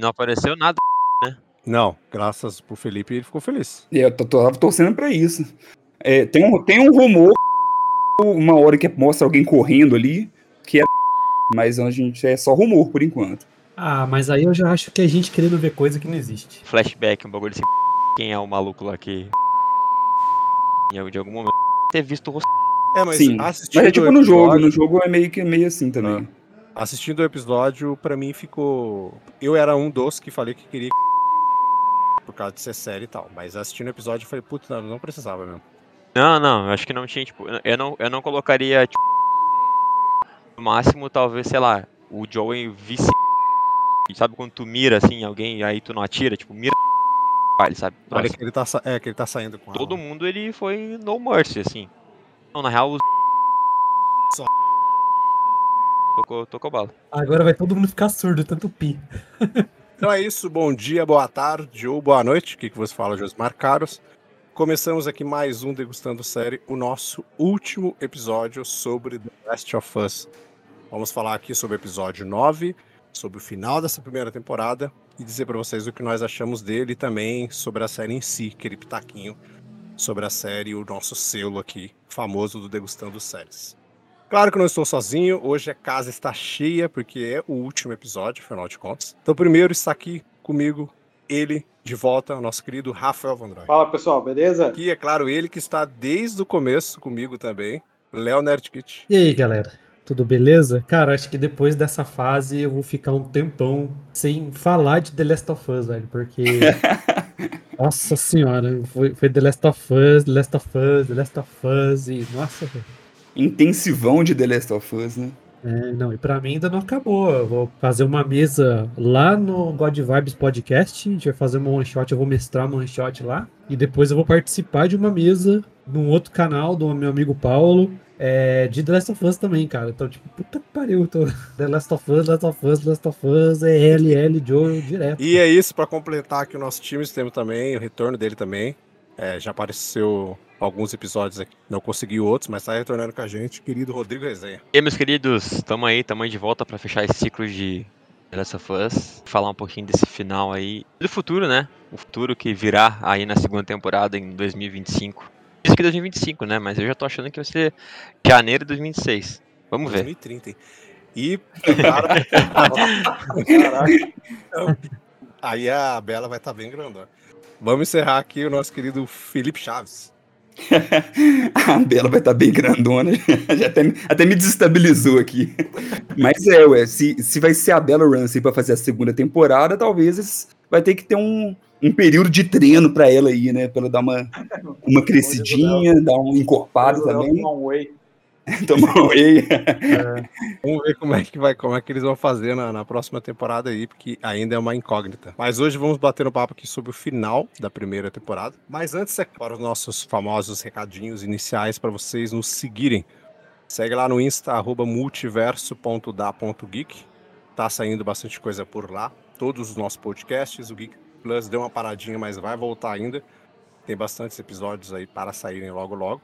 Não apareceu nada. Não, graças pro Felipe ele ficou feliz. E eu tô, tô torcendo pra isso. É, tem, um, tem um rumor, uma hora que mostra alguém correndo ali, que é. Mas a gente é só rumor por enquanto. Ah, mas aí eu já acho que é a gente querendo ver coisa que não existe. Flashback, um bagulho assim. Quem é o maluco lá que. De algum momento. Ter visto o rosto. É, mas Sim, assistindo mas é tipo no jogo, episódio- no jogo é meio que meio assim também. Assistindo o episódio, pra mim ficou. Eu era um dos que falei que queria. Por causa de ser série e tal. Mas assistindo o episódio, eu falei, putz, não, não precisava mesmo. Não, não, eu acho que não tinha, tipo, eu não, eu não colocaria, tipo, no máximo, talvez, sei lá, o Joey vice. Sabe quando tu mira assim alguém e aí tu não atira? Tipo, mira sabe? Olha que ele tá, é, que ele tá saindo com Todo ela. mundo ele foi no mercy, assim. Não, na real, os. Só. Tocou, tocou bala. Agora vai todo mundo ficar surdo, tanto pi. Então é isso, bom dia, boa tarde ou boa noite. O que, que você fala, Josmar Caros? Começamos aqui mais um Degustando Série, o nosso último episódio sobre The Last of Us. Vamos falar aqui sobre o episódio 9, sobre o final dessa primeira temporada e dizer para vocês o que nós achamos dele e também sobre a série em si, aquele pitaquinho sobre a série, o nosso selo aqui, famoso do Degustando Séries. Claro que eu não estou sozinho, hoje a casa está cheia, porque é o último episódio, afinal de contas. Então, primeiro está aqui comigo, ele, de volta, o nosso querido Rafael Vandroy. Fala pessoal, beleza? Aqui, é claro, ele que está desde o começo comigo também, Léo Nerdkit. E aí, galera? Tudo beleza? Cara, acho que depois dessa fase eu vou ficar um tempão sem falar de The Last of Us, velho, porque. Nossa senhora, foi, foi The Last of Us, The Last of Us, The Last of Us e. Nossa, velho. Intensivão de The Last of Us, né? É, não, e pra mim ainda não acabou. Eu vou fazer uma mesa lá no God Vibes Podcast. A gente vai fazer uma one shot, eu vou mestrar uma one shot lá. E depois eu vou participar de uma mesa num outro canal do meu amigo Paulo. é, de The Last of Us também, cara. Então, tipo, puta que pariu. Tô... The Last of Us, Last of Us, Last of Us, é LL Joe direto. E é isso, para completar aqui o nosso time, temos também o retorno dele também. É, já apareceu alguns episódios aqui, não conseguiu outros, mas está retornando com a gente, querido Rodrigo Resenha. E aí, meus queridos, tamo aí, tamo aí de volta pra fechar esse ciclo de The Last of Us. Falar um pouquinho desse final aí. Do futuro, né? O futuro que virá aí na segunda temporada em 2025. Diz que 2025, né? Mas eu já tô achando que vai ser janeiro de 2026. Vamos ver. 2030. hein? E, cara, Caraca, aí a Bela vai estar bem grandona. Vamos encerrar aqui o nosso querido Felipe Chaves. A Bela vai estar bem grandona. Já até, até me desestabilizou aqui. Mas é, ué, se, se vai ser a Bella Ramsey pra fazer a segunda temporada, talvez vai ter que ter um, um período de treino pra ela aí, né? Pra ela dar uma, uma crescidinha, dar um encorpado também. Long um whey. Vamos ver como é que vai, como é que eles vão fazer na, na próxima temporada aí, porque ainda é uma incógnita. Mas hoje vamos bater um papo aqui sobre o final da primeira temporada. Mas antes é para os nossos famosos recadinhos iniciais para vocês nos seguirem. Segue lá no Insta arroba multiverso.da.geek. Tá saindo bastante coisa por lá. Todos os nossos podcasts, o Geek Plus deu uma paradinha, mas vai voltar ainda. Tem bastantes episódios aí para saírem logo logo.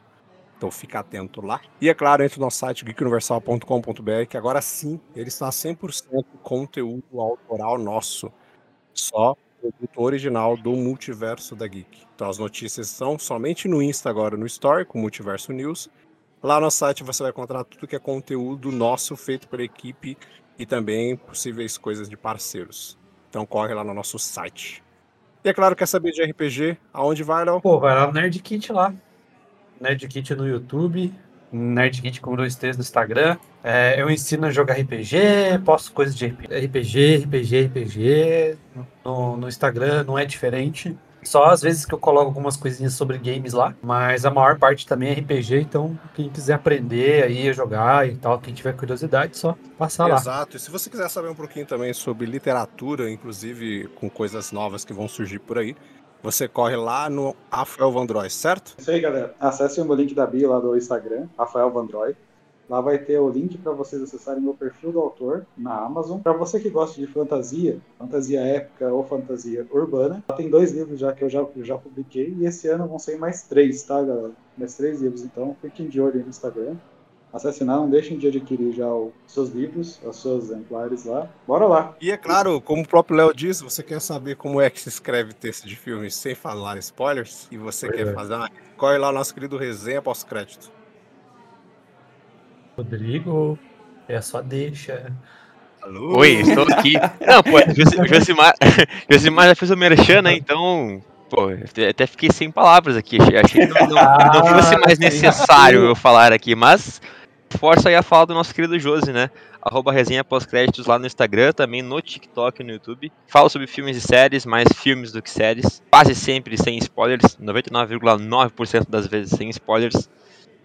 Então fica atento lá. E é claro, entre no nosso site geekuniversal.com.br, que agora sim ele está 100% conteúdo autoral nosso. Só produto original do Multiverso da Geek. Então as notícias são somente no Insta agora, no Story, com Multiverso News. Lá no site você vai encontrar tudo que é conteúdo nosso, feito pela equipe e também possíveis coisas de parceiros. Então corre lá no nosso site. E é claro, quer saber de RPG? Aonde vai, Léo? Pô, vai lá no Nerd Kit lá. Nerd Kit no YouTube, Nerd Kit com dois T's no Instagram. É, eu ensino a jogar RPG, posto coisas de RPG, RPG, RPG. No, no Instagram não é diferente. Só às vezes que eu coloco algumas coisinhas sobre games lá, mas a maior parte também é RPG, então quem quiser aprender aí a jogar e tal, quem tiver curiosidade, só passar lá. Exato. E se você quiser saber um pouquinho também sobre literatura, inclusive com coisas novas que vão surgir por aí, você corre lá no Rafael Vandroy, certo? Isso aí, galera. Acessem o meu link da bio lá do Instagram, Rafael Vandroy. Lá vai ter o link para vocês acessarem meu perfil do autor na Amazon. Para você que gosta de fantasia, fantasia épica ou fantasia urbana, lá tem dois livros já que eu já, eu já publiquei e esse ano vão sair mais três, tá, galera? Mais três livros, então fiquem de olho no Instagram. Lá, não deixem de adquirir já os seus livros, os seus exemplares lá. Bora lá. E é claro, como o próprio Léo diz, você quer saber como é que se escreve texto de filmes sem falar spoilers, e você Pois quer é. fazer uma... Corre lá o nosso querido resenha pós-crédito. Rodrigo, é só deixa. Alô? Oi, estou aqui. Não, pô, Josimar, Josimar já fez o merchan, né? Então, pô, até- fiquei sem palavras aqui. Achei, achei que não, não, não fosse mais necessário eu falar aqui, mas força aí a fala do nosso querido Josi, né? Arroba resenha pós-créditos lá no Instagram, também no TikTok e no YouTube. Fala sobre filmes e séries, mais filmes do que séries. Quase sempre sem spoilers, 99,9% das vezes sem spoilers.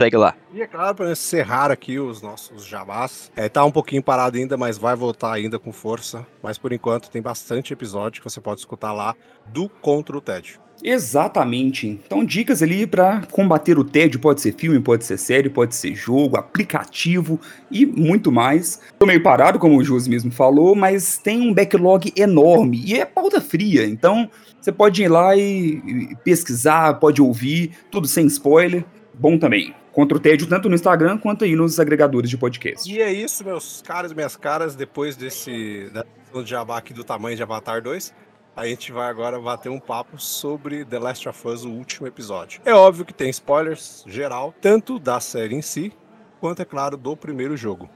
Segue lá. E é claro, para encerrar aqui os nossos jabás, é, tá um pouquinho parado ainda, mas vai voltar ainda com força. Mas por enquanto tem bastante episódio que você pode escutar lá do Contra o Tédio. Exatamente. Então, dicas ali pra combater o tédio. Pode ser filme, pode ser série, pode ser jogo, aplicativo e muito mais. Tô meio parado, como o Josi mesmo falou, mas tem um backlog enorme e é pauta fria. Então, você pode ir lá e pesquisar, pode ouvir, tudo sem spoiler. Bom também. Contra o tédio, tanto no Instagram quanto aí nos agregadores de podcast. E é isso, meus caros e minhas caras, depois desse da sessão de jabá aqui do tamanho de Avatar 2, a gente vai agora bater um papo sobre The Last of Us, o último episódio. É óbvio que tem spoilers geral, tanto da série em si, quanto, é claro, do primeiro jogo.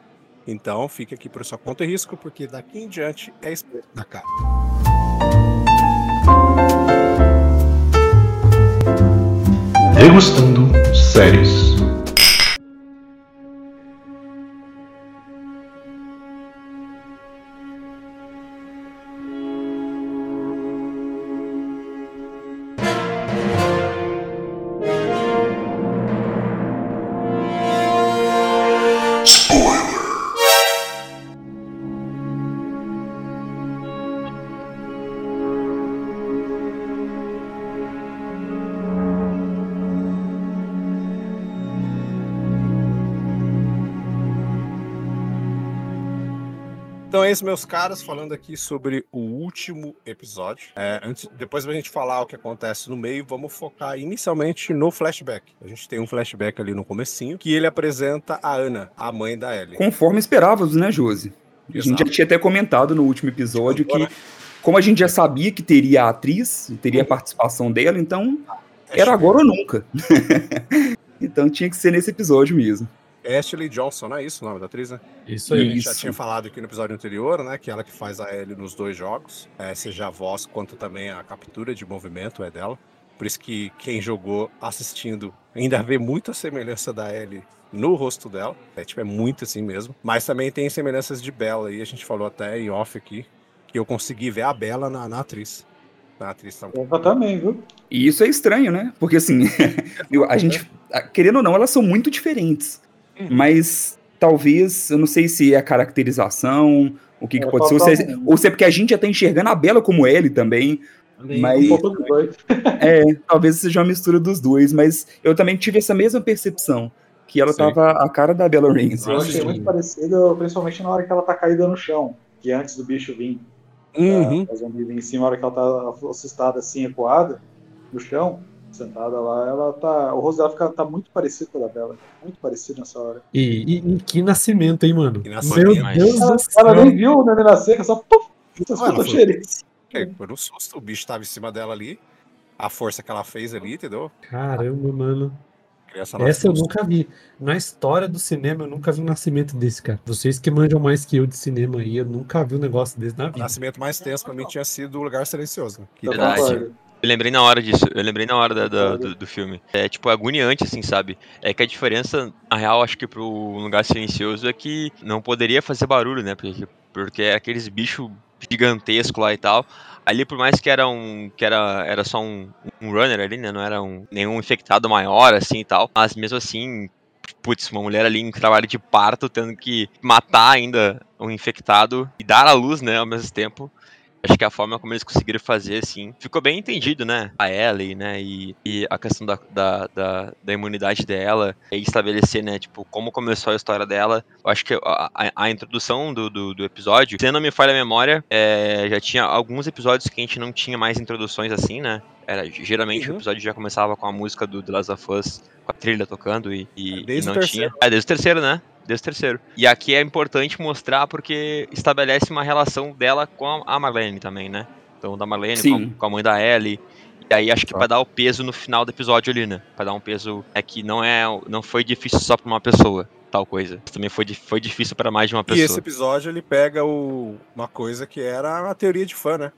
Então, fique aqui por sua conta e risco, porque daqui em diante é spoiler da cara. Degustando séries. Então é isso, meus caras, falando aqui sobre o último episódio. É, antes, depois da gente falar o que acontece no meio, vamos focar inicialmente no flashback. A gente tem um flashback ali no comecinho, que ele apresenta a Ana, a mãe da Ellie. Conforme esperávamos, né, Josi? A gente já tinha até comentado no último episódio que, como a gente já sabia que teria a atriz, teria a participação dela, então era agora ou nunca. então tinha que ser nesse episódio mesmo. Ashley Johnson, não é isso o nome da atriz, né? Isso A aí. gente já tinha falado aqui no episódio anterior, né? Que ela que faz a Ellie nos dois jogos. É, seja a voz quanto também a captura de movimento é dela. Por isso que quem jogou assistindo ainda vê muita semelhança da Ellie no rosto dela. É tipo, é muito assim mesmo. Mas também tem semelhanças de Bella aí, a gente falou até em off aqui. Que eu consegui ver a Bella na, na atriz. Na atriz também. Também, viu? E isso é estranho, né? Porque assim, a gente, a- querendo ou não, elas são muito diferentes. Mas talvez, eu não sei se é a caracterização, o que, que É, pode ser, ou se, é, ou se é porque a gente já tá enxergando a Bela como ele também. Mas- Um. É, talvez seja uma mistura dos dois, mas eu também tive essa mesma percepção. Que ela Sim. tava a cara da Bella Ramsey. Eu achei muito parecido, principalmente na hora que ela tá caída no chão. Que antes do bicho vir, Uhum. zumbi vir em cima, a hora que ela tá assustada assim, ecoada, no chão, sentada lá, ela tá. O rosto dela fica, tá muito parecido com o da Bela. Muito parecido nessa hora. E, e- e que nascimento, hein, mano? Que nascimento, Meu mas- Deus Ela, do céu. ela nem viu o neném nascer, só puf, você Ah, ela escuta o foi- cheirinho. É, foi no susto, o bicho tava em cima dela ali. A força que ela fez ali, entendeu? Caramba, mano. A criança Essa eu nunca vi. Na história do cinema, eu nunca vi um nascimento desse, cara. Vocês que manjam mais que eu de cinema aí, eu nunca vi um negócio desse na O vida. nascimento mais tenso pra mim tinha sido o lugar silencioso. né? Que Eu Verdade. Eu lembrei na hora disso, eu lembrei na hora da- da- do, do filme. É tipo agoniante, assim, sabe? É que a diferença, a real, acho que pro lugar silencioso é que não poderia fazer barulho, né? Porque, porque é aqueles bichos gigantescos lá e tal. Ali, por mais que era um. que era, era só um, um runner ali, né? Não era um, nenhum infectado maior, assim e tal. Mas mesmo assim, putz, uma mulher ali em trabalho de parto, tendo que matar ainda um infectado e dar à luz, né, ao mesmo tempo. Acho que a forma como eles conseguiram fazer, assim, ficou bem entendido, né? A Ellie, né? E, e a questão da, da, da, da imunidade dela, e estabelecer, né? Tipo, como começou a história dela. Eu acho que a, a, a introdução do, do, do, episódio, se não me falha a memória, é, já tinha alguns episódios que a gente não tinha mais introduções assim, né? Era, geralmente uhum. o episódio já começava com a música do The Last of Us, com a trilha tocando e, e, é, e não tinha. É, desde o terceiro, né? Desde o terceiro. E aqui é importante mostrar porque estabelece uma relação dela com a Marlene também, né? Então, da Marlene com a, com a, mãe da Ellie. E aí acho que ah. pra dar o peso no final do episódio ali, né? Pra dar um peso. É que não é. Não foi difícil só pra uma pessoa tal coisa. Também foi, foi difícil para mais de uma pessoa. E esse episódio ele pega o, uma coisa que era a teoria de fã, né?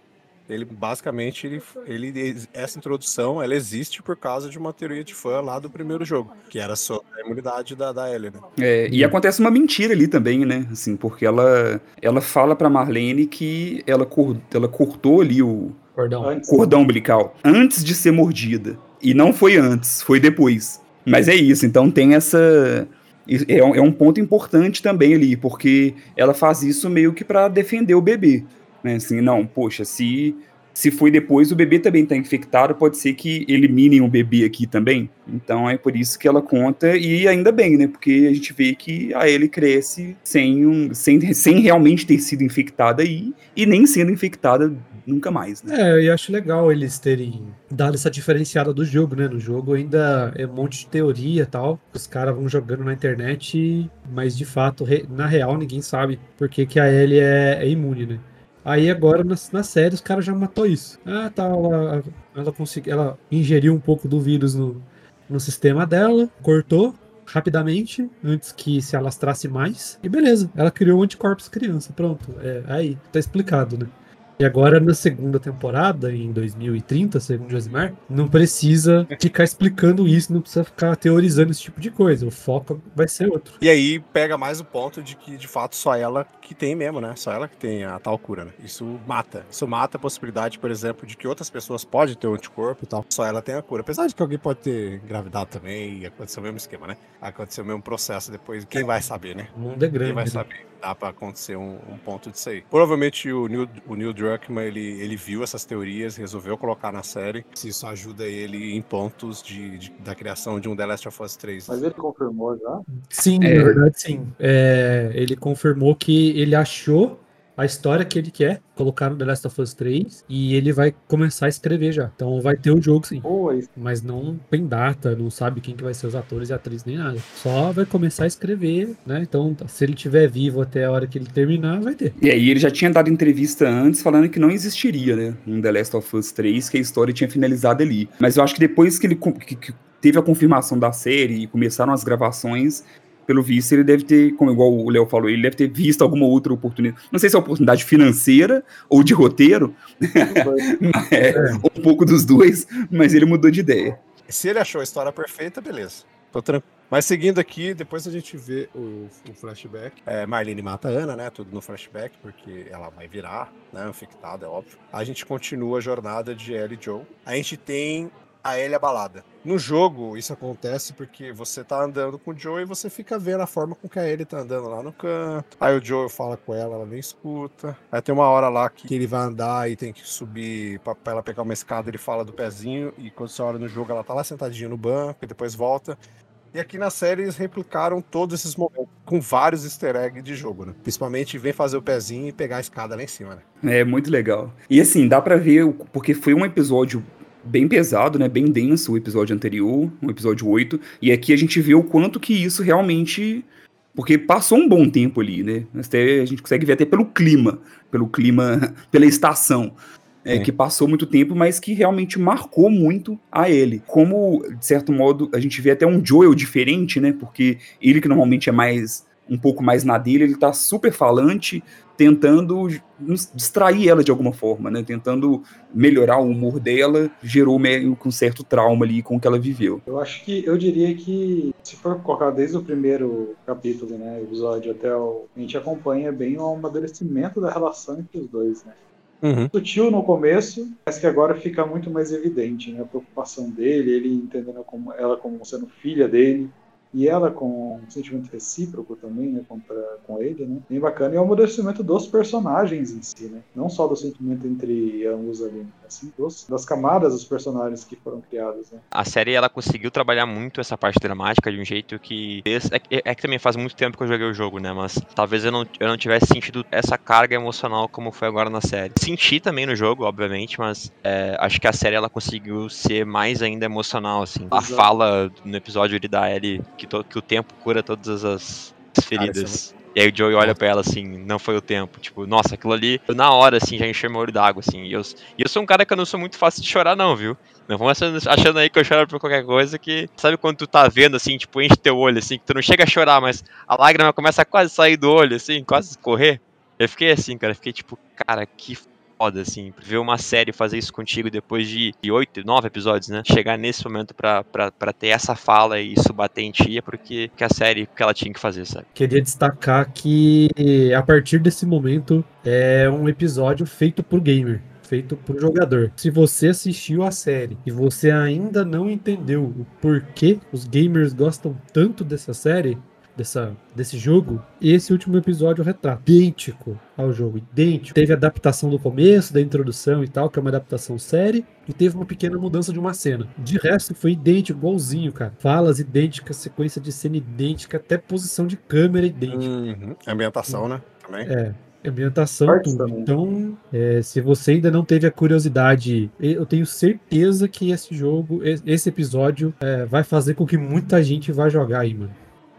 Ele basicamente ele, ele essa introdução ela existe por causa de uma teoria de fã lá do primeiro jogo que era sobre a imunidade da, da Ellie, né? É, e acontece uma mentira ali também, né? Assim, porque ela ela fala para Marlene que ela cor, ela cortou ali o cordão. cordão umbilical antes de ser mordida e não foi antes, foi depois. Mas é isso, então tem essa é, é um ponto importante também ali, porque ela faz isso meio que para defender o bebê. Né? Assim, não, poxa, se, se foi depois, o bebê também está infectado, pode ser que eliminem o bebê aqui também. Então é por isso que ela conta, e ainda bem, né? Porque a gente vê que a Ellie cresce sem, um, sem, sem realmente ter sido infectada aí, e nem sendo infectada nunca mais, né? É, eu acho legal eles terem dado essa diferenciada do jogo, né? No jogo ainda é um monte de teoria e tal, os caras vão jogando na internet, mas de fato, na real, ninguém sabe por que, que a Ellie é, é imune, né? Aí agora na, na série os caras já matou isso. Ah, tá. Ela, ela, consegui, ela ingeriu um pouco do vírus no, no sistema dela, cortou rapidamente, antes que se alastrasse mais. E beleza, ela criou anticorpos criança. Pronto. É, aí, tá explicado, né? E agora, na segunda temporada, em 2030, segundo Josimar, não precisa ficar explicando isso, não precisa ficar teorizando esse tipo de coisa. O foco vai ser outro. E aí pega mais o ponto de que, de fato, só ela que tem mesmo, né? Só ela que tem a tal cura, né? Isso mata. Isso mata a possibilidade, por exemplo, de que outras pessoas podem ter o um anticorpo e tal. Só ela tem a cura. Apesar de que alguém pode ter engravidado também e acontecer o mesmo esquema, né? Acontecer o mesmo processo depois. Quem vai saber, né? O mundo é grande. Quem vai né? saber? dá para acontecer um, um, ponto disso aí. Provavelmente o Neil, o Neil Druckmann, ele, ele viu essas teorias, resolveu colocar na série, se isso ajuda ele em pontos de, de da criação de um The Last of Us 3. Mas ele confirmou já? Sim, é. na verdade sim. É, ele confirmou que ele achou a história que ele quer colocar no The Last of Us 3 e ele vai começar a escrever já. Então vai ter o jogo sim. Mas não tem data, não sabe quem que vai ser os atores e atrizes nem nada. Só vai começar a escrever, né? Então se ele estiver vivo até a hora que ele terminar, vai ter. E aí ele já tinha dado entrevista antes falando que não existiria, né? Um The Last of Us 3, que a história tinha finalizado ali. Mas eu acho que depois que ele que, que teve a confirmação da série e começaram as gravações, pelo visto, ele deve ter, como igual o Léo falou, ele deve ter visto alguma outra oportunidade. Não sei se é oportunidade financeira ou de roteiro, é, um pouco dos dois, mas ele mudou de ideia. Se ele achou a história perfeita, beleza. Tô tranquilo. Mas seguindo aqui, depois a gente vê o, o flashback. É, Marlene mata a Ana, né? Tudo no flashback, porque ela vai virar, né? Infectada, é óbvio. A gente continua a jornada de Ellie e Joe. A gente tem a Ellie abalada. No jogo, isso acontece porque você tá andando com o Joe e você fica vendo a forma com que a Ellie tá andando lá no canto. Aí o Joe fala com ela, ela nem escuta. Aí tem uma hora lá que ele vai andar e tem que subir pra, pra ela pegar uma escada, ele fala do pezinho. E quando você olha no jogo, ela tá lá sentadinha no banco e depois volta. E aqui na série eles replicaram todos esses momentos com vários easter eggs de jogo, né? Principalmente vem fazer o pezinho e pegar a escada lá em cima, né? É muito legal. E assim, dá para ver, porque foi um episódio bem pesado, né? Bem denso o episódio anterior, o episódio 8. E aqui a gente vê o quanto que isso realmente. Porque passou um bom tempo ali, né? Até, a gente consegue ver até pelo clima, pelo clima, pela estação. É, que passou muito tempo, mas que realmente marcou muito a ele. Como, de certo modo, a gente vê até um Joel diferente, né? Porque ele que normalmente é mais um pouco mais na dele, ele tá super falante, tentando distrair ela de alguma forma, né? Tentando melhorar o humor dela, gerou meio com um certo trauma ali com o que ela viveu. Eu acho que eu diria que se for colocar desde o primeiro capítulo, né, episódio até o a gente acompanha bem o amadurecimento da relação entre os dois, né? Uhum. Sutil no começo, mas que agora fica muito mais evidente, né? A preocupação dele, ele entendendo como ela como sendo filha dele, e ela com um sentimento recíproco também, né, contra, com ele, né, bem bacana, e é o amadurecimento dos personagens em si, né, não só do sentimento entre ambos ali, né, assim, dos, das camadas dos personagens que foram criados, né. A série, ela conseguiu trabalhar muito essa parte dramática de um jeito que... É, é que também faz muito tempo que eu joguei o jogo, né, mas talvez eu não, eu não tivesse sentido essa carga emocional como foi agora na série. Senti também no jogo, obviamente, mas é, acho que a série, ela conseguiu ser mais ainda emocional, assim. Exato. A fala no episódio da Ellie que, to, que o tempo cura todas as feridas. Cara, e aí o Joey olha pra ela assim, não foi o tempo. Tipo, nossa, aquilo ali, eu, na hora, assim, já encheu meu olho d'água, assim. E eu, e eu sou um cara que eu não sou muito fácil de chorar, não, viu? Não vão achando, achando aí que eu choro por qualquer coisa que. Sabe quando tu tá vendo, assim, tipo, enche teu olho, assim, que tu não chega a chorar, mas a lágrima começa a quase sair do olho, assim, quase escorrer. Eu fiquei assim, cara, fiquei tipo, cara, que foda, assim, ver uma série fazer isso contigo depois de oito, nove episódios, né? Chegar nesse momento pra, pra, pra ter essa fala e isso bater em ti é porque que a série que ela tinha que fazer, sabe? Queria destacar que a partir desse momento é um episódio feito por gamer feito por jogador. Se você assistiu a série e você ainda não entendeu o porquê os gamers gostam tanto dessa série, dessa, desse jogo, esse último episódio retrata. Idêntico ao jogo, idêntico. Teve adaptação do começo, da introdução e tal, que é uma adaptação série, e teve uma pequena mudança de uma cena. De resto, foi idêntico, igualzinho, cara. Falas idênticas, sequência de cena idêntica, até posição de câmera idêntica. Uhum. Ambientação, né? Também. É ambientação, tudo. Então, é, se você ainda não teve a curiosidade, eu tenho certeza que esse jogo, esse episódio, é, vai fazer com que muita gente vá jogar aí, mano.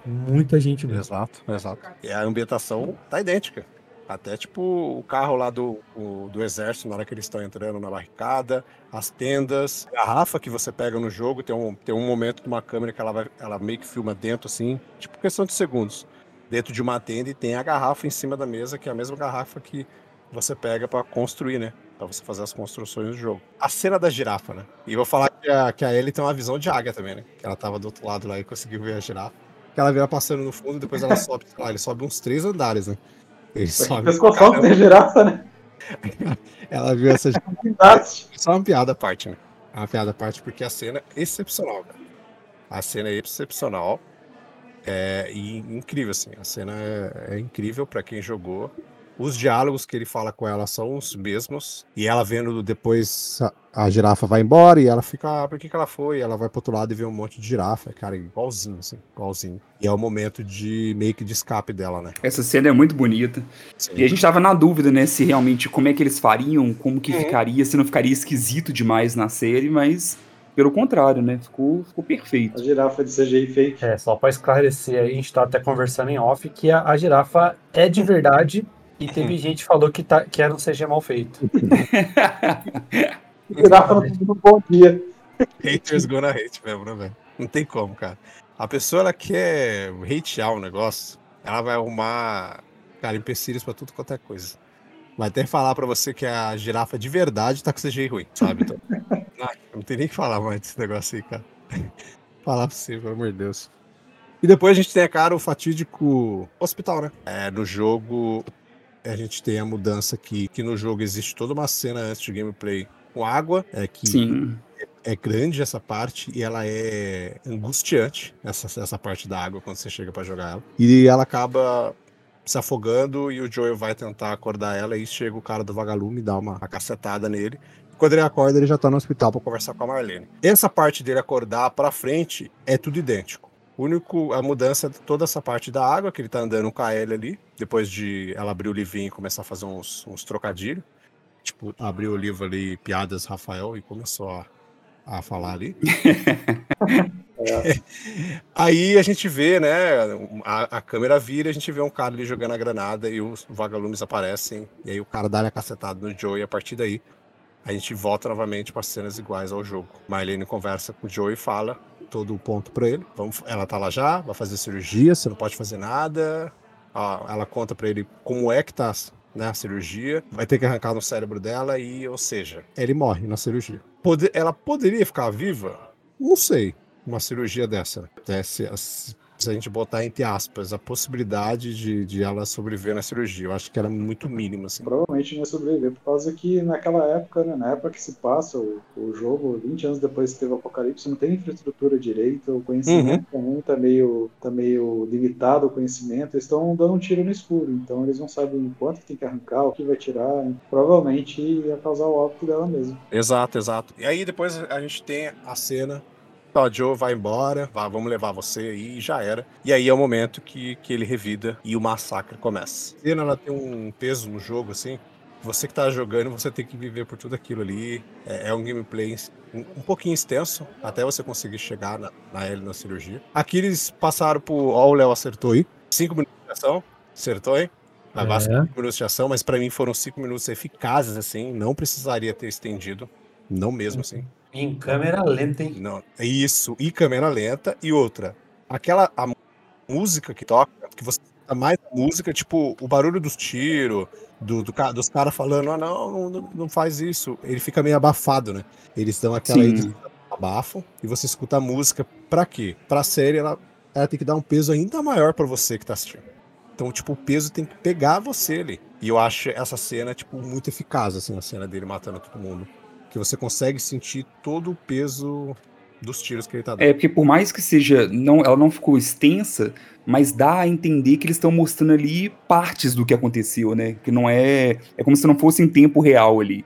Muita gente mesmo. Exato, exato. E a ambientação tá idêntica. Até tipo o carro lá do, o, do exército, na hora que eles estão entrando na barricada, as tendas, a garrafa que você pega no jogo, tem um, tem um momento de uma câmera que ela, vai, ela meio que filma dentro, assim, tipo questão de segundos. Dentro de uma tenda e tem a garrafa em cima da mesa, que é a mesma garrafa que você pega para construir, né? Pra você fazer as construções do jogo. A cena da girafa, né? E vou falar que a, que a Ellie tem uma visão de águia também, né? Que ela tava do outro lado lá e conseguiu ver a girafa ela vira passando no fundo e depois ela sobe, sei lá, ele sobe uns três andares, né? Ele sobe. Pescoção que tem girafa, né? ela viu essa girafa. Só uma piada à parte, né? É uma piada à parte porque a cena é excepcional, cara. A cena é excepcional. É, e incrível, assim. A cena é, é incrível para quem jogou. Os diálogos que ele fala com ela são os mesmos. E ela vendo depois a, a girafa vai embora e ela fica, ah, por que, que ela foi? E ela vai pro outro lado e vê um monte de girafa. Cara, igualzinho, assim, igualzinho. E é o momento de meio que de escape dela, né? Essa cena é muito bonita. Sim. E a gente tava na dúvida, né, se realmente como é que eles fariam, como que uhum. ficaria, se não ficaria esquisito demais na série, mas pelo contrário, né? Ficou, ficou perfeito. A girafa de CGI fake. É, só para esclarecer aí, a gente tá até conversando em off que a, a girafa é de verdade e teve gente que falou que, tá, que era um CG mal feito. Girafa no bom dia. Haters gonna hate mesmo, né, velho? Não tem como, cara. A pessoa ela quer hatear o negócio, ela vai arrumar, cara, empecilhos pra tudo quanto é coisa. Vai até falar pra você que a girafa de verdade tá com CGI ruim, sabe? Então, não, não tem nem o que falar mais desse negócio aí, cara. falar pra você, pelo amor de Deus. E depois a gente tem, cara, o fatídico hospital, né? É, no jogo, a gente tem a mudança aqui, que no jogo existe toda uma cena antes de gameplay com água, é que Sim. É, grande essa parte e ela é angustiante, essa, essa parte da água, quando você chega para jogar ela. E ela acaba se afogando e o Joel vai tentar acordar ela e chega o cara do vagalume dá uma, uma cacetada nele. Quando ele acorda, ele já tá no hospital para conversar com a Marlene. Essa parte dele acordar para frente é tudo idêntico. O único, a mudança de toda essa parte da água, que ele tá andando com a Ellie ali, depois de ela abrir o livrinho e começar a fazer uns, uns trocadilhos. Tipo, abriu o livro ali, Piadas Rafael, e começou a, a falar ali. é. Aí a gente vê, né? A, a, câmera vira, a gente vê um cara ali jogando a granada e os vagalumes aparecem. E aí o cara dá a cacetada no Joe e a partir daí a gente volta novamente para cenas iguais ao jogo. Marlene conversa com o Joe e fala: todo o ponto para ele. Vamos, ela tá lá já, vai fazer cirurgia, você não pode fazer nada. ela conta para ele como é que tá né, a cirurgia, vai ter que arrancar no cérebro dela e, ou seja, ele morre na cirurgia. ela poderia ficar viva? Não sei. Uma cirurgia dessa. Até se, se a gente botar entre aspas, a possibilidade de, de ela sobreviver na cirurgia. Eu acho que era muito mínima, assim. Provavelmente não ia sobreviver, por causa que naquela época, né, na época que se passa o, o jogo, 20 anos depois que teve o apocalipse, não tem infraestrutura direita, o conhecimento também tá meio, tá meio limitado o conhecimento, eles estão dando um tiro no escuro, então eles não sabem quanto que tem que arrancar, o que vai tirar, provavelmente ia causar o óbito dela mesmo. Exato, exato. E aí depois a gente tem a cena Ó, Joe vai embora, vá, vamos levar você aí, e já era. E aí é o momento que, que ele revida e o massacre começa. A cena ela tem um peso no jogo, assim. Você que tá jogando, você tem que viver por tudo aquilo ali. É, é um gameplay um, um pouquinho extenso, até você conseguir chegar na, na L na cirurgia. Aqui eles passaram por. Ó, o Léo acertou aí. Cinco minutos de ação. Acertou, hein? Vai É. cinco minutos de ação, mas pra mim foram cinco minutos eficazes, assim. Não precisaria ter estendido. Não mesmo, assim. Em câmera lenta, hein? Não, é isso. E câmera lenta. E outra, aquela a música que toca, que você escuta mais a música, tipo, o barulho dos tiros, do, do dos caras falando, ah, não, não, não faz isso. Ele fica meio abafado, né? Eles dão aquela edição, abafam e você escuta a música pra quê? Pra série, ela, ela tem que dar um peso ainda maior pra você que tá assistindo. Então, tipo, o peso tem que pegar você ali. E eu acho essa cena, tipo, muito eficaz, assim, a cena dele matando todo mundo. Que você consegue sentir todo o peso dos tiros que ele tá dando. É, porque por mais que seja. Não, ela não ficou extensa, mas dá a entender que eles estão mostrando ali partes do que aconteceu, né? Que não é. É como se não fosse em tempo real ali.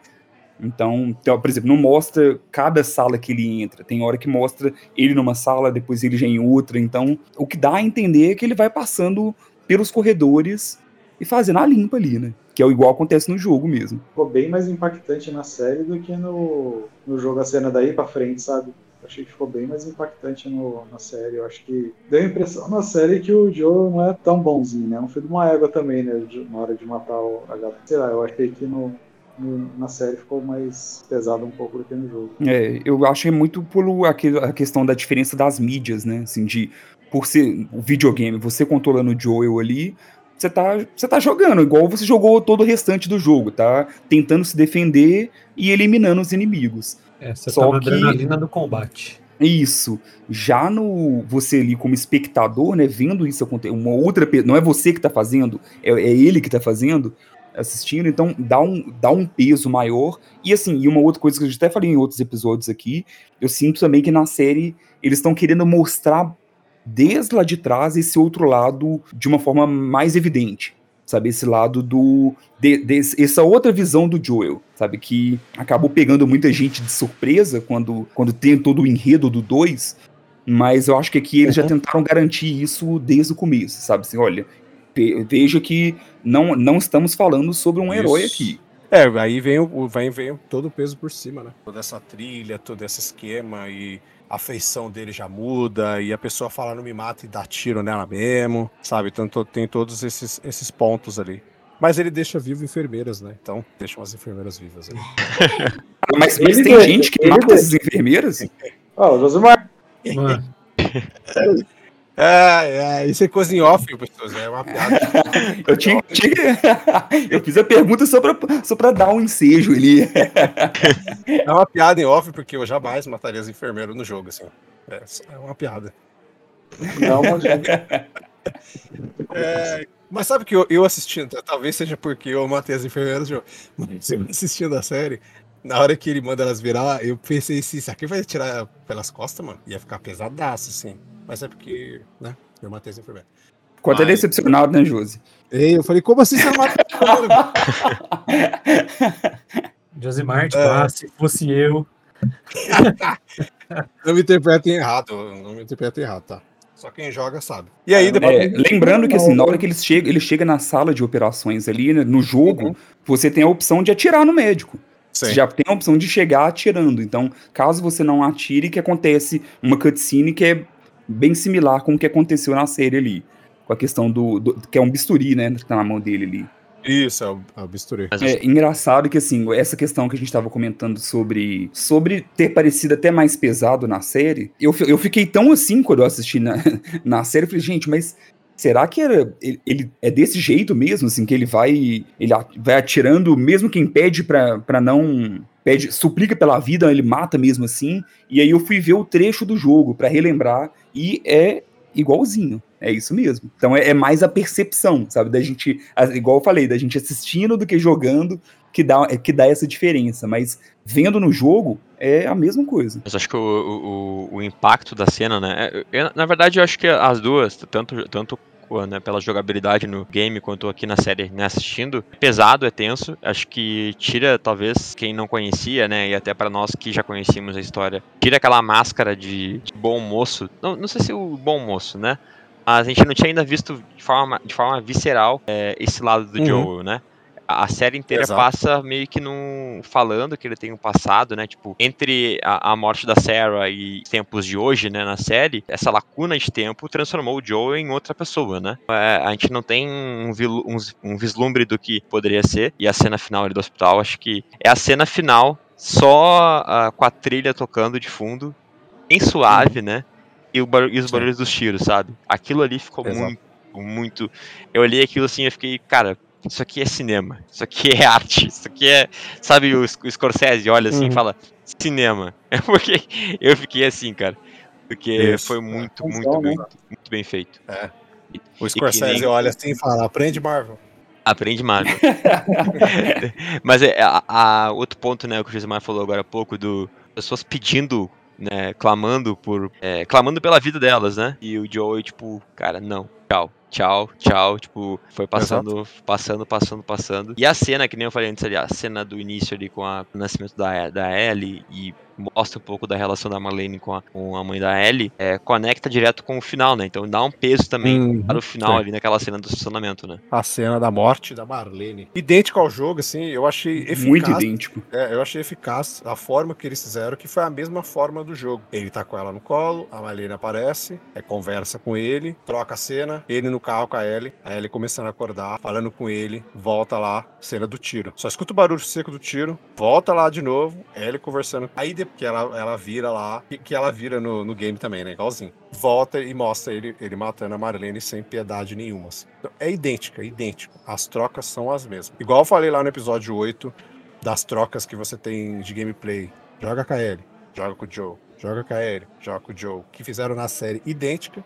Então, então, por exemplo, não mostra cada sala que ele entra. Tem hora que mostra ele numa sala, depois ele já em outra. Então, o que dá a entender é que ele vai passando pelos corredores e fazendo a limpa ali, né? Que é o igual acontece no jogo mesmo. Ficou bem mais impactante na série do que no, no jogo a cena daí pra frente, sabe? Achei que ficou bem mais impactante no, na série. Eu acho que deu a impressão na série que o Joe não é tão bonzinho, né? É um filho de uma égua também, né? Na hora de matar o a galera. Sei lá, eu achei que no, no- na série ficou mais pesado um pouco do que no jogo. É, eu acho que é muito por aquele- a questão da diferença das mídias, né? Assim, de por ser o videogame, você controlando o Joel ali, você tá, você tá jogando, igual você jogou todo o restante do jogo, tá? Tentando se defender e eliminando os inimigos. É, você Só tá na que- adrenalina do combate. Isso. Já no você ali como espectador, né, vendo isso acontecer, uma outra, não é você que tá fazendo, é, é ele que tá fazendo, assistindo, então dá um, dá um peso maior. E assim, e uma outra coisa que eu já até falei em outros episódios aqui, eu sinto também que na série eles estão querendo mostrar desde lá de trás esse outro lado de uma forma mais evidente. Sabe, esse lado do. de- desse- essa outra visão do Joel, sabe? Que acabou pegando muita gente de surpresa quando, quando tem todo o enredo do 2. Mas eu acho que aqui eles já tentaram garantir isso desde o começo, sabe? Assim, olha, ve- veja que não, não estamos falando sobre um herói Isso. aqui. É, aí vem, o, vem, vem todo o peso por cima, né? Toda essa trilha, todo esse esquema e a feição dele já muda e a pessoa fala não me mata e dá tiro nela mesmo, sabe? Então tem todos esses, esses pontos ali. Mas ele deixa vivo enfermeiras, né? Então deixa umas enfermeiras vivas ali. Ah, Mas, mas tem deixa, gente que mata deixa. essas enfermeiras? Ó, o Josimar. Mano, É, é, isso é coisa em off, pessoas, é uma piada. Eu tinha, tinha- eu fiz a pergunta só pra, só pra dar um ensejo ali. É uma piada em off, porque eu jamais mataria as enfermeiras no jogo, assim. É, é uma piada. Não, mas É, mas sabe que eu, eu assistindo, talvez seja porque eu matei as enfermeiras, mas eu assistindo a série, na hora que ele manda elas virar, eu pensei assim, isso aqui vai tirar pelas costas, mano? Ia ficar pesadaço, assim. Mas é porque, né, eu matei as enfermeiras. Ficou até Mas- decepcionado, né, Josi? Ei, eu falei, como assim você mata as enfermeiras? Josimar, tipo, É. ah, se fosse eu. Não me interpretem errado, não me interpretem errado, tá? Só quem joga sabe. E aí, depois... É, lembrando que assim, na hora que ele chega, ele chega na sala de operações ali, né, no jogo, Uhum. você tem a opção de atirar no médico. Sim. Você já tem a opção de chegar atirando. Então, caso você não atire, que acontece uma cutscene que é bem similar com o que aconteceu na série ali. Com a questão do, do- que é um bisturi, né, que tá na mão dele ali. Isso, é o, é o bisturi. É engraçado que, assim, essa questão que a gente estava comentando sobre, sobre ter parecido até mais pesado na série, eu, eu fiquei tão assim quando eu assisti na, na série, eu falei, gente, mas será que era, ele, ele é desse jeito mesmo, assim, que ele vai, ele vai atirando, mesmo quem pede pra não, pede, suplica pela vida, ele mata mesmo assim, e aí eu fui ver o trecho do jogo pra relembrar, e é igualzinho. É isso mesmo. Então é, é mais a percepção, sabe? Da gente, igual eu falei, da gente assistindo do que jogando que dá, é, que dá essa diferença. Mas vendo no jogo é a mesma coisa. Mas acho que o, o, o- impacto da cena, né? é- eu- na verdade, eu acho que as duas, tanto, tanto né, pela jogabilidade no game quanto aqui na série, né, assistindo, é pesado, é tenso. Acho que tira, talvez, quem não conhecia, né? E até para nós que já conhecíamos a história, tira aquela máscara de, de bom moço. Não, não sei se o bom moço, né? Mas a gente não tinha ainda visto de forma, de forma visceral é, esse lado do Uhum. Joel, né? A série inteira Exato. passa meio que num. falando que ele tem um passado, né? Tipo, entre a, a morte da Sarah e os tempos de hoje, né? Na série, essa lacuna de tempo transformou o Joel em outra pessoa, né? É, a gente não tem um, vilu- um, um vislumbre do que poderia ser. E a cena final ali do hospital, acho que é a cena final só ah, com a trilha tocando de fundo, bem suave, né? E, o e os Sim. barulhos dos tiros, sabe? Aquilo ali ficou Exato. muito, muito. Eu olhei aquilo assim e fiquei, cara, isso aqui é cinema, isso aqui é arte, isso aqui é. Sabe, o, Sc- o Scorsese olha assim e Uhum. fala, cinema. Porque eu fiquei assim, cara. Porque Isso. foi muito, muito, Função, né? muito, muito bem feito. O Scorsese nem- olha assim e fala, aprende Marvel. Aprende Marvel. Mas é, a, a- outro ponto, né, que o Josimar falou agora há pouco, do pessoas pedindo, né, clamando por, é, clamando pela vida delas, né? E o Joey, tipo, cara, não, tchau, tchau, tchau, tipo, foi passando, passando, passando, passando. E a cena, que nem eu falei antes ali, a cena do início ali com a- o nascimento da, da Ellie e mostra um pouco da relação da Marlene com a, com a mãe da Ellie, é, conecta direto com o final, né? Então dá um peso também Uhum, para o final sim. ali naquela cena do estacionamento, né? A cena da morte da Marlene. Idêntico ao jogo, assim, eu achei eficaz. Muito idêntico. É, eu achei eficaz a forma que eles fizeram, que foi a mesma forma do jogo. Ele tá com ela no colo, a Marlene aparece, é, conversa com ele, troca a cena, ele no carro com a Ellie, a Ellie começando a acordar, falando com ele, volta lá, cena do tiro. Só escuta o barulho seco do tiro, volta lá de novo, Ellie conversando. Aí depois que ela, ela vira lá, que, que ela vira no, no game também, né? Igualzinho. Volta e mostra ele, ele matando a Marlene sem piedade nenhuma. assim. Então, é idêntica, é idêntico. As trocas são as mesmas. Igual eu falei lá no episódio 8, das trocas que você tem de gameplay. Joga com a Ellie, joga com o Joe, joga com a Ellie, joga com o Joe. Que fizeram na série idêntica,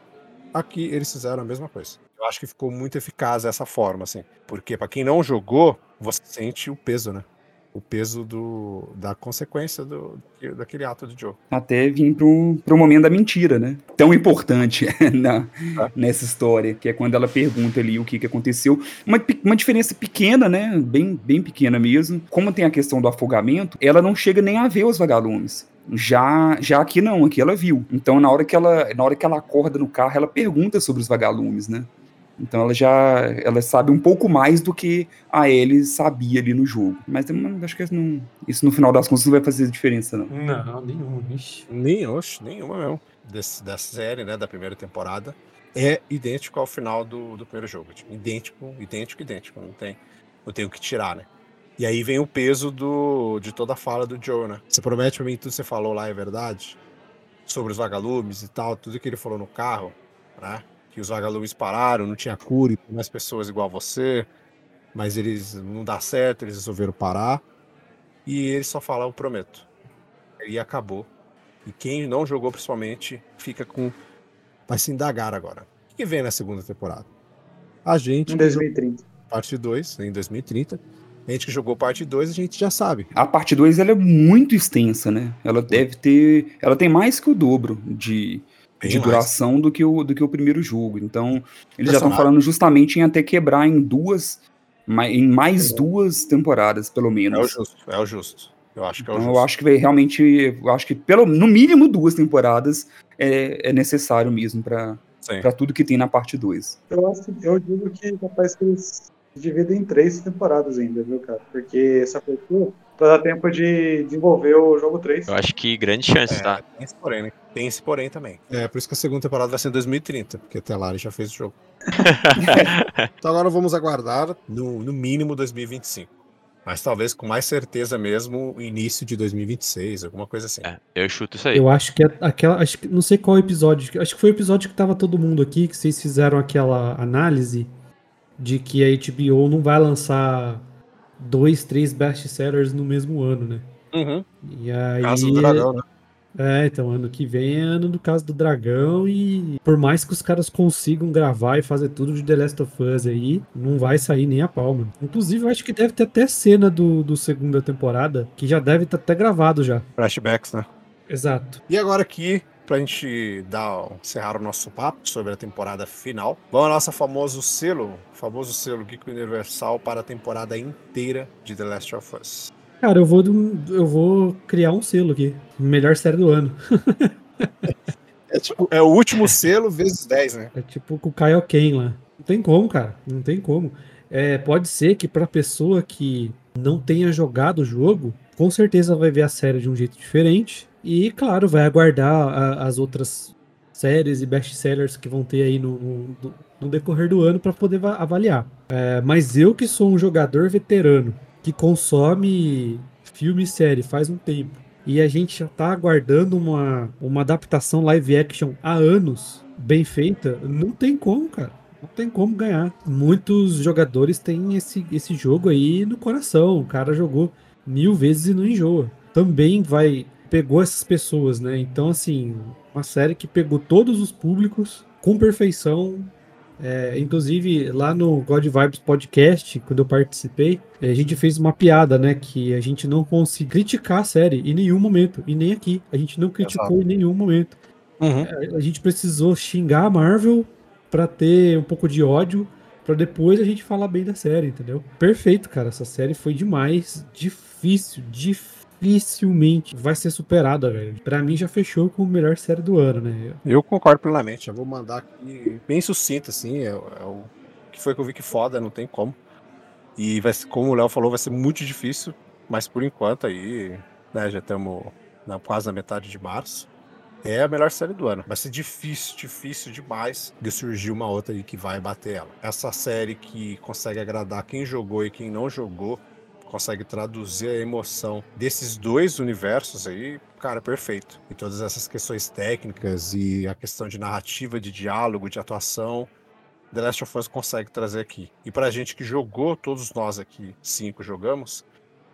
aqui eles fizeram a mesma coisa. Eu acho que ficou muito eficaz essa forma, assim. Porque pra quem não jogou, você sente o peso, né? O peso do, da consequência do, daquele ato do Joe. Até vir pro, pro momento da mentira, né? Tão importante na, nessa história, que é quando ela pergunta ali o que, que aconteceu. Uma, uma diferença pequena, né? Bem, bem pequena mesmo. Como tem a questão do afogamento, ela não chega nem a ver os vagalumes. Já, já aqui não, aqui ela viu. Então, na hora, que ela, na hora que ela acorda no carro, ela pergunta sobre os vagalumes, né? Então ela já ela sabe um pouco mais do que a Ellie sabia ali no jogo. Mas eu acho que isso, não- isso no final das contas não vai fazer diferença, não. Não, nenhum. Ixi. Nem, oxe, nenhuma mesmo. Desse, dessa série, né, da primeira temporada, é idêntico ao final do, do primeiro jogo. Tipo, idêntico, idêntico, idêntico. Não tem, não tem o que tirar, né? E aí vem o peso do, de toda a fala do Joe, né? Você promete pra mim que tudo que você falou lá é verdade? Sobre os vagalumes e tal, tudo que ele falou no carro, né? Que os vagalumes pararam, não tinha cura e mais pessoas igual a você, mas eles não dá certo, eles resolveram parar. E ele só fala, eu prometo. E acabou. E quem não jogou, principalmente, fica com. Vai se indagar agora. O que vem na segunda temporada? A gente, Em que jogou 2030. parte 2, em 2030. A gente que jogou parte 2, a gente já sabe. A parte 2 ela é muito extensa, né? Ela deve ter. Ela tem mais que o dobro de, Bem de mais. duração do que, o, do que o primeiro jogo. Então, eles já estão falando justamente em até quebrar em duas. Em mais duas temporadas, pelo É o menos. justo, é o justo. Eu acho que é o Então justo. eu acho que vai realmente. Eu acho que pelo, no mínimo duas temporadas é, é necessário mesmo pra tudo que tem na parte 2. Eu, acho, eu digo que é capaz que eles dividem em três temporadas ainda, viu, cara? Porque essa abertura pra dar tempo de desenvolver o jogo 3. Eu acho que grande chance, É, tá? tem esse porém, né? Tem esse porém também. É, por isso que a segunda temporada vai ser em 2030, porque até lá ele já fez o jogo. então agora vamos aguardar no, no mínimo 2025. Mas talvez com mais certeza mesmo início de 2026, alguma coisa assim. É, eu chuto isso aí. Eu acho que aquela. Acho que, não sei qual episódio. Acho que foi o episódio que tava todo mundo aqui, que vocês fizeram aquela análise de que a HBO não vai lançar dois, três best-sellers no mesmo ano, né? Uhum. E aí. Casa do Dragão, né? É, então, ano que vem é ano do caso do dragão e por mais que os caras consigam gravar e fazer tudo de The Last of Us aí, não vai sair nem a pau, mano. Inclusive, eu acho que deve ter até cena do, do segunda temporada, que já deve estar até gravado já. Flashbacks, né? Exato. E agora aqui, pra gente dar, encerrar o nosso papo sobre a temporada final, vamos ao nosso famoso selo, famoso selo Geek Universal para a temporada inteira de The Last of Us. Cara, eu vou, eu vou criar um selo aqui. Melhor série do ano. É tipo, é o último selo vezes 10, né? É tipo com o Kyle Kane lá. Não tem como, cara. Não tem como. É, pode ser que pra pessoa que não tenha jogado o jogo, com certeza vai ver a série de um jeito diferente. E, claro, vai aguardar a- as outras séries e best-sellers que vão ter aí no, no- no decorrer do ano para poder va- avaliar. É, mas eu que sou um jogador veterano, que consome filme e série faz um tempo, e a gente já tá aguardando uma, uma adaptação live action há anos, bem feita, não tem como, cara. Não tem como ganhar. Muitos jogadores têm esse, esse jogo aí no coração. O cara jogou mil vezes e não enjoa. Também vai. Pegou essas pessoas, né? Então, assim, uma série que pegou todos os públicos com perfeição. É, inclusive, lá no God Vibes Podcast, quando eu participei, a gente fez uma piada, né? Que a gente não conseguiu criticar a série em nenhum momento. E nem aqui. A gente não criticou em nenhum momento. A gente precisou xingar a Marvel pra ter um pouco de ódio, pra depois a gente falar bem da série, entendeu? Perfeito, cara. Essa série foi demais. Difícil, dificilmente vai ser superada, velho. Pra mim já fechou com a melhor série do ano, né? Eu concordo plenamente. Eu vou mandar aqui bem sucinto, assim. É, é o que foi que eu vi que foda, não tem como. E vai ser, como o Léo falou, vai ser muito difícil. Mas por enquanto aí, né, já estamos na, quase na metade de março. É a melhor série do ano. Vai ser difícil, difícil demais de surgir uma outra aí que vai bater ela. Essa série que consegue agradar quem jogou e quem não jogou, consegue traduzir a emoção desses dois universos aí, cara, perfeito. E todas essas questões técnicas e a questão de narrativa, de diálogo, de atuação, The Last of Us consegue trazer aqui. E pra gente que jogou, todos nós aqui, cinco jogamos,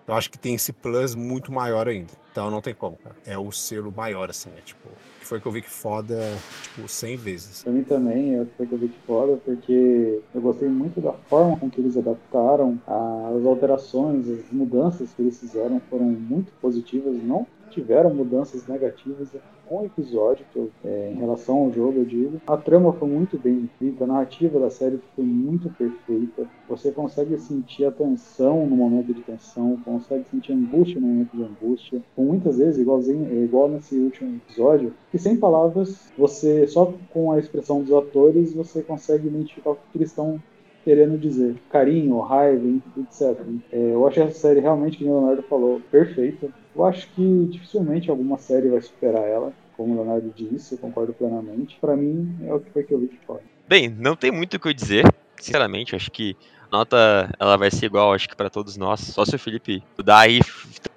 eu acho que tem esse plus muito maior ainda. Então não tem como, cara. É o selo maior, assim, é tipo, foi que eu vi que foda, tipo, 100 vezes. Pra mim também, é foi que eu vi que foda, porque eu gostei muito da forma com que eles adaptaram, as alterações, as mudanças que eles fizeram foram muito positivas, não tiveram mudanças negativas com o episódio, eu, é, em relação ao jogo, eu digo. A trama foi muito bem escrita, a narrativa da série foi muito perfeita. Você consegue sentir a tensão no momento de tensão, consegue sentir angústia no momento de angústia. Com muitas vezes, igualzinho, é, igual nesse último episódio, que sem palavras, você, só com a expressão dos atores, você consegue identificar o que eles estão querendo dizer. Carinho, raiva, etc. É, eu acho essa série realmente, como o Leonardo falou, perfeita. Eu acho que dificilmente alguma série vai superar ela, como o Leonardo disse, eu concordo plenamente. Pra mim, é o que foi que eu vi de fora. Bem, não tem muito o que eu dizer, sinceramente, acho que a nota ela vai ser igual, acho que pra todos nós, só se o Felipe dar aí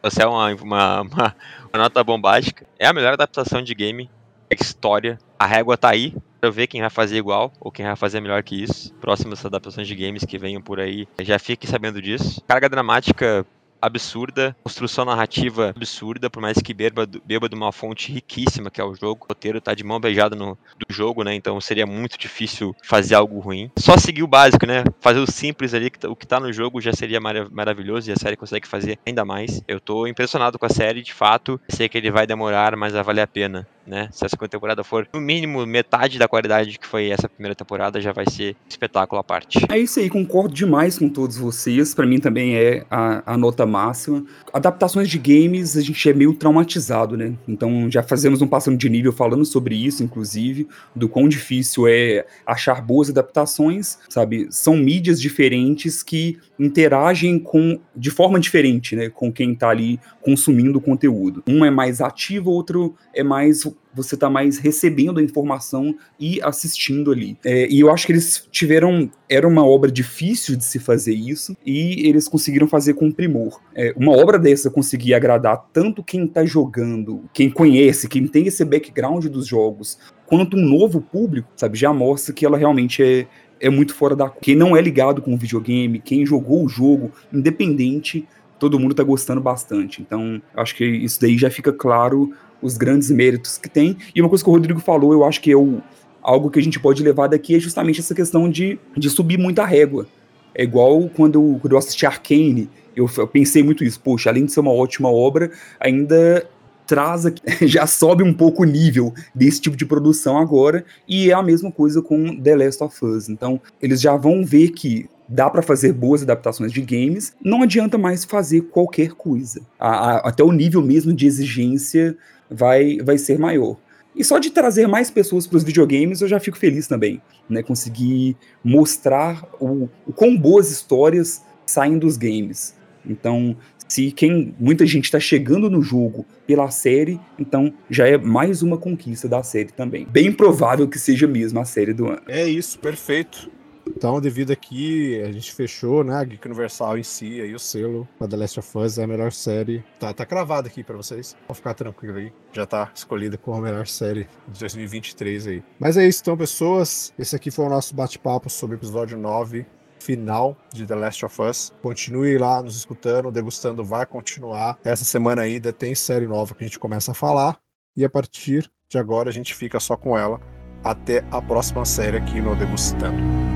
trouxer uma, uma, uma, uma nota bombástica. É a melhor adaptação de game da história, a régua tá aí, pra ver quem vai fazer igual ou quem vai fazer melhor que isso. Próximas adaptações de games que venham por aí, já fique sabendo disso. Carga dramática absurda, construção narrativa absurda, por mais que beba, beba de uma fonte riquíssima que é o jogo. O roteiro tá de mão beijada no do jogo, né? Então seria muito difícil fazer algo ruim. Só seguir o básico, né? Fazer o simples ali, tá- o que tá no jogo já seria mara- maravilhoso e a série consegue fazer ainda mais. Eu tô impressionado com a série, de fato. Sei que ele vai demorar, mas vai valer a pena. Né? Se a segunda temporada for no mínimo metade da qualidade que foi essa primeira temporada, já vai ser espetáculo à parte. É isso aí, concordo demais com todos vocês. Pra mim também é a, a nota máxima. Adaptações de games, a gente é meio traumatizado, né? Então já fazemos um passando de nível falando sobre isso, inclusive, do quão difícil é achar boas adaptações, sabe? São mídias diferentes que interagem com de forma diferente, né? Com quem tá ali consumindo o conteúdo. Um é mais ativo, outro é mais você tá mais recebendo a informação e assistindo ali. É, e eu acho que eles tiveram. Era uma obra difícil de se fazer isso, e eles conseguiram fazer com primor. É, uma obra dessa conseguir agradar tanto quem tá jogando, quem conhece, quem tem esse background dos jogos, quanto um novo público, sabe? Já mostra que ela realmente é. É muito fora da. Quem não é ligado com o videogame, quem jogou o jogo, independente, todo mundo tá gostando bastante. Então, acho que isso daí já fica claro os grandes méritos que tem. E uma coisa que o Rodrigo falou, eu acho que é o, algo que a gente pode levar daqui é justamente essa questão de, de subir muita régua. É igual quando, quando eu assisti Arcane, eu, eu pensei muito isso. Poxa, além de ser uma ótima obra, ainda traz aqui, já sobe um pouco o nível desse tipo de produção agora, e é a mesma coisa com The Last of Us. Então, eles já vão ver que dá para fazer boas adaptações de games, não adianta mais fazer qualquer coisa. A, a, até o nível mesmo de exigência vai, vai ser maior. E só de trazer mais pessoas para os videogames eu já fico feliz também, né? Conseguir mostrar o, o quão boas histórias saem dos games. Então, se quem muita gente está chegando no jogo pela série, então já é mais uma conquista da série também. Bem provável que seja mesmo a série do ano. É isso, perfeito. Então, devido aqui, a gente fechou, né? A Geek Universal em si, aí o selo pra The Last of Us é a melhor série. Tá, tá cravado aqui pra vocês. Vão ficar tranquilo aí. Já tá escolhida como a melhor série de 2023 aí. Mas é isso, então, pessoas. Esse aqui foi o nosso bate-papo sobre o episódio 9 final de The Last of Us. Continue lá nos escutando, degustando vai continuar. Essa semana ainda tem série nova que a gente começa a falar. E a partir de agora a gente fica só com ela. Até a próxima série aqui no Degustando.